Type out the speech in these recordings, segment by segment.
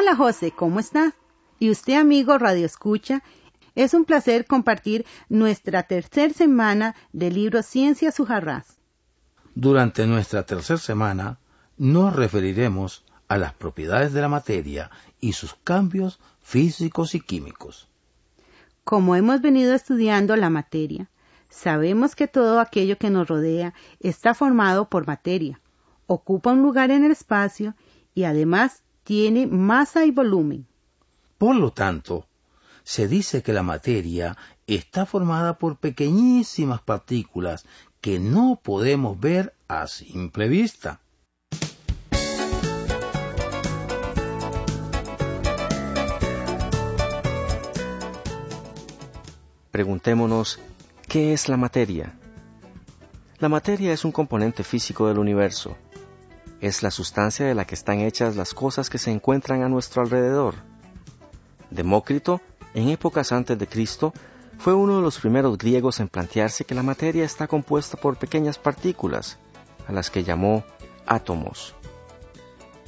Hola José, ¿cómo está? Y usted amigo Radio Escucha, es un placer compartir nuestra tercera semana del libro Ciencia Sujarrás. Durante nuestra tercera semana nos referiremos a las propiedades de la materia y sus cambios físicos y químicos. Como hemos venido estudiando la materia, sabemos que todo aquello que nos rodea está formado por materia, ocupa un lugar en el espacio y además tiene masa y volumen. Por lo tanto, se dice que la materia está formada por pequeñísimas partículas que no podemos ver a simple vista. Preguntémonos, ¿qué es la materia? La materia es un componente físico del universo. Es la sustancia de la que están hechas las cosas que se encuentran a nuestro alrededor. Demócrito, en épocas antes de Cristo, fue uno de los primeros griegos en plantearse que la materia está compuesta por pequeñas partículas, a las que llamó átomos.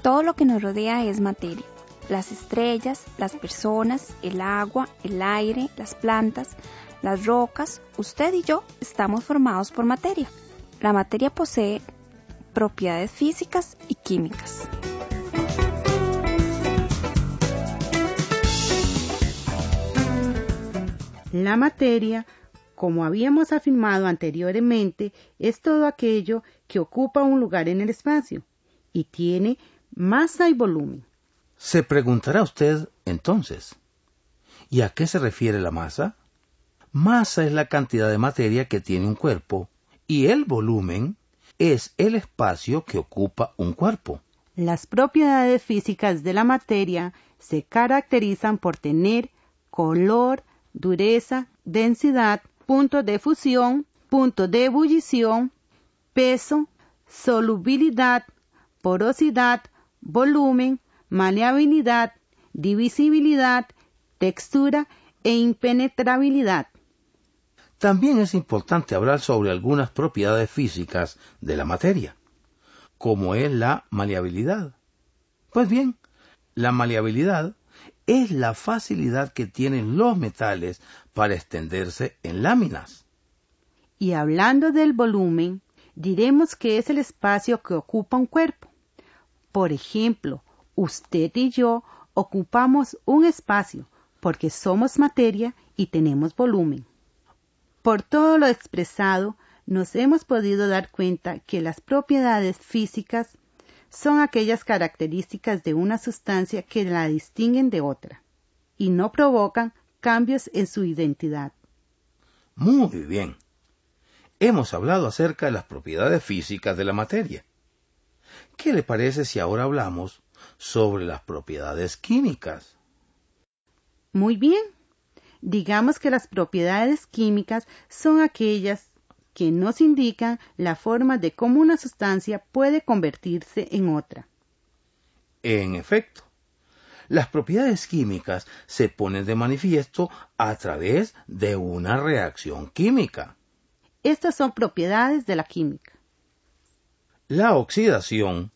Todo lo que nos rodea es materia. Las estrellas, las personas, el agua, el aire, las plantas, las rocas, usted y yo estamos formados por materia. La materia posee propiedades físicas y químicas. La materia, como habíamos afirmado anteriormente, es todo aquello que ocupa un lugar en el espacio y tiene masa y volumen. Se preguntará usted entonces, ¿y a qué se refiere la masa? Masa es la cantidad de materia que tiene un cuerpo y el volumen es el espacio que ocupa un cuerpo. Las propiedades físicas de la materia se caracterizan por tener color, dureza, densidad, punto de fusión, punto de ebullición, peso, solubilidad, porosidad, volumen, maleabilidad, divisibilidad, textura e impenetrabilidad. También es importante hablar sobre algunas propiedades físicas de la materia, como es la maleabilidad. Pues bien, la maleabilidad es la facilidad que tienen los metales para extenderse en láminas. Y hablando del volumen, diremos que es el espacio que ocupa un cuerpo. Por ejemplo, usted y yo ocupamos un espacio porque somos materia y tenemos volumen. Por todo lo expresado, nos hemos podido dar cuenta que las propiedades físicas son aquellas características de una sustancia que la distinguen de otra y no provocan cambios en su identidad. Muy bien. Hemos hablado acerca de las propiedades físicas de la materia. ¿Qué le parece si ahora hablamos sobre las propiedades químicas? Muy bien. Digamos que las propiedades químicas son aquellas que nos indican la forma de cómo una sustancia puede convertirse en otra. En efecto, las propiedades químicas se ponen de manifiesto a través de una reacción química. Estas son propiedades de la química. La oxidación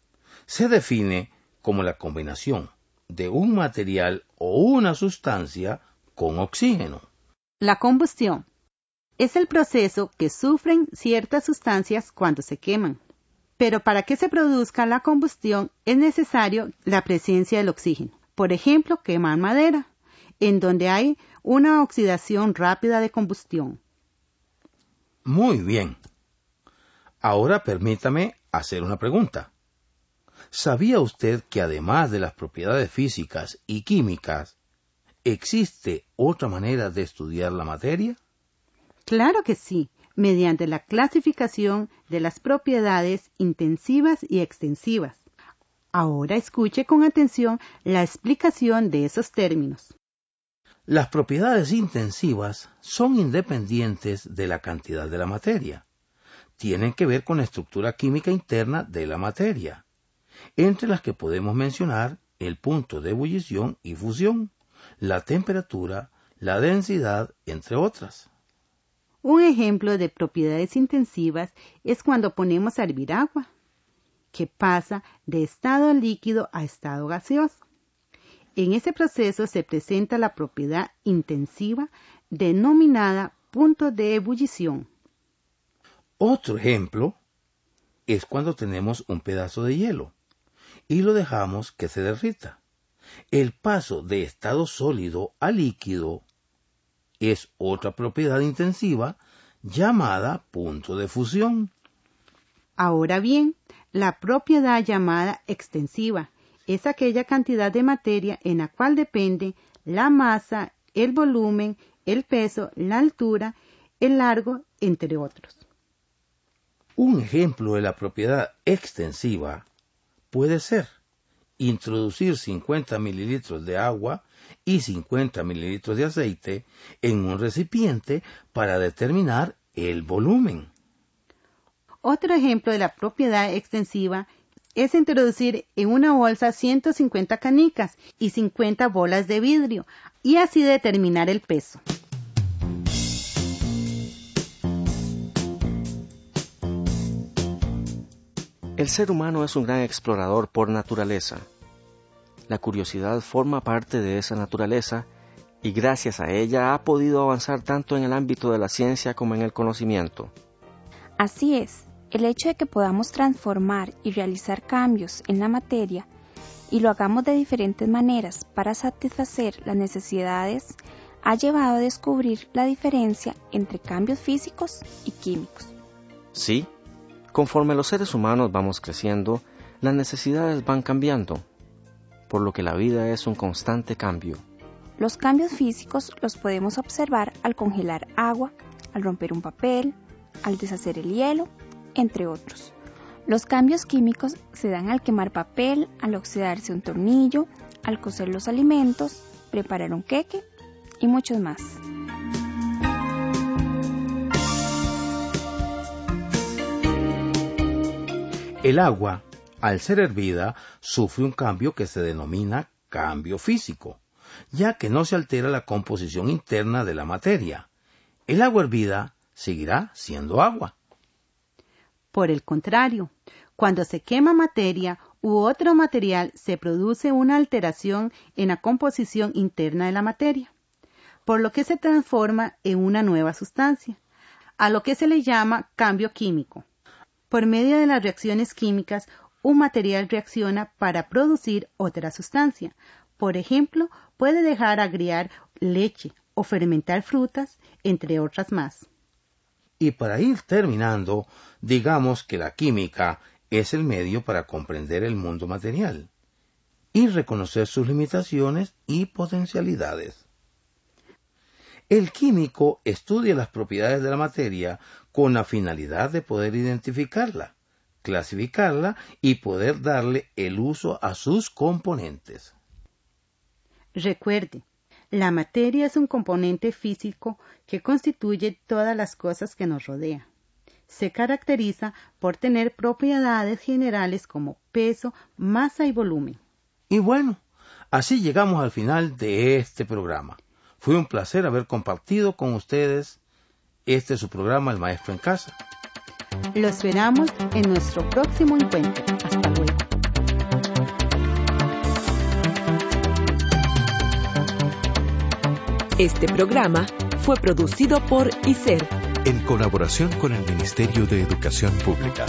se define como la combinación de un material o una sustancia con oxígeno. La combustión es el proceso que sufren ciertas sustancias cuando se queman. Pero para que se produzca la combustión es necesario la presencia del oxígeno. Por ejemplo, quemar madera, en donde hay una oxidación rápida de combustión. Muy bien. Ahora permítame hacer una pregunta. ¿Sabía usted que además de las propiedades físicas y químicas, existe otra manera de estudiar la materia? Claro que sí, mediante la clasificación de las propiedades intensivas y extensivas. Ahora escuche con atención la explicación de esos términos. Las propiedades intensivas son independientes de la cantidad de la materia. Tienen que ver con la estructura química interna de la materia, entre las que podemos mencionar el punto de ebullición y fusión, la temperatura, la densidad, entre otras. Un ejemplo de propiedades intensivas es cuando ponemos a hervir agua que pasa de estado líquido a estado gaseoso. En ese proceso se presenta la propiedad intensiva denominada punto de ebullición. Otro ejemplo es cuando tenemos un pedazo de hielo y lo dejamos que se derrita. El paso de estado sólido a líquido es otra propiedad intensiva llamada punto de fusión. Ahora bien, la propiedad llamada extensiva es aquella cantidad de materia en la cual depende la masa, el volumen, el peso, la altura, el largo, entre otros. Un ejemplo de la propiedad extensiva puede ser introducir 50 mililitros de agua y 50 mililitros de aceite en un recipiente para determinar el volumen. Otro ejemplo de la propiedad extensiva es introducir en una bolsa 150 canicas y 50 bolas de vidrio y así determinar el peso. El ser humano es un gran explorador por naturaleza. La curiosidad forma parte de esa naturaleza y gracias a ella ha podido avanzar tanto en el ámbito de la ciencia como en el conocimiento. Así es, el hecho de que podamos transformar y realizar cambios en la materia y lo hagamos de diferentes maneras para satisfacer las necesidades ha llevado a descubrir la diferencia entre cambios físicos y químicos. Sí, conforme los seres humanos vamos creciendo, las necesidades van cambiando, por lo que la vida es un constante cambio. Los cambios físicos los podemos observar al congelar agua, al romper un papel, al deshacer el hielo entre otros. Los cambios químicos se dan al quemar papel, al oxidarse un tornillo, al cocer los alimentos, preparar un queque y muchos más. El agua, al ser hervida, sufre un cambio que se denomina cambio físico, ya que no se altera la composición interna de la materia. El agua hervida seguirá siendo agua. Por el contrario, cuando se quema materia u otro material se produce una alteración en la composición interna de la materia, por lo que se transforma en una nueva sustancia, a lo que se le llama cambio químico. Por medio de las reacciones químicas, un material reacciona para producir otra sustancia. Por ejemplo, puede dejar agriar leche o fermentar frutas, entre otras más. Y para ir terminando, digamos que la química es el medio para comprender el mundo material y reconocer sus limitaciones y potencialidades. El químico estudia las propiedades de la materia con la finalidad de poder identificarla, clasificarla y poder darle el uso a sus componentes. Recuerde, la materia es un componente físico que constituye todas las cosas que nos rodean. Se caracteriza por tener propiedades generales como peso, masa y volumen. Y bueno, así llegamos al final de este programa. Fue un placer haber compartido con ustedes este su programa El Maestro en Casa. Lo esperamos en nuestro próximo encuentro. Hasta luego. Este programa fue producido por ICER en colaboración con el Ministerio de Educación Pública.